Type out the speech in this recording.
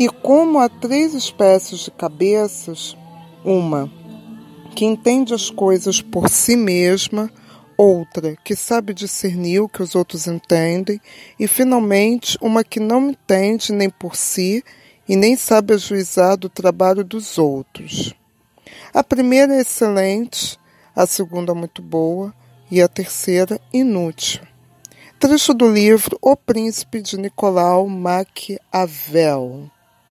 E como há três espécies de cabeças, uma que entende as coisas por si mesma, outra que sabe discernir o que os outros entendem, e finalmente uma que não entende nem por si e nem sabe ajuizar do trabalho dos outros. A primeira é excelente, a segunda muito boa e a terceira inútil. Trecho do livro O Príncipe de Nicolau Maquiavel.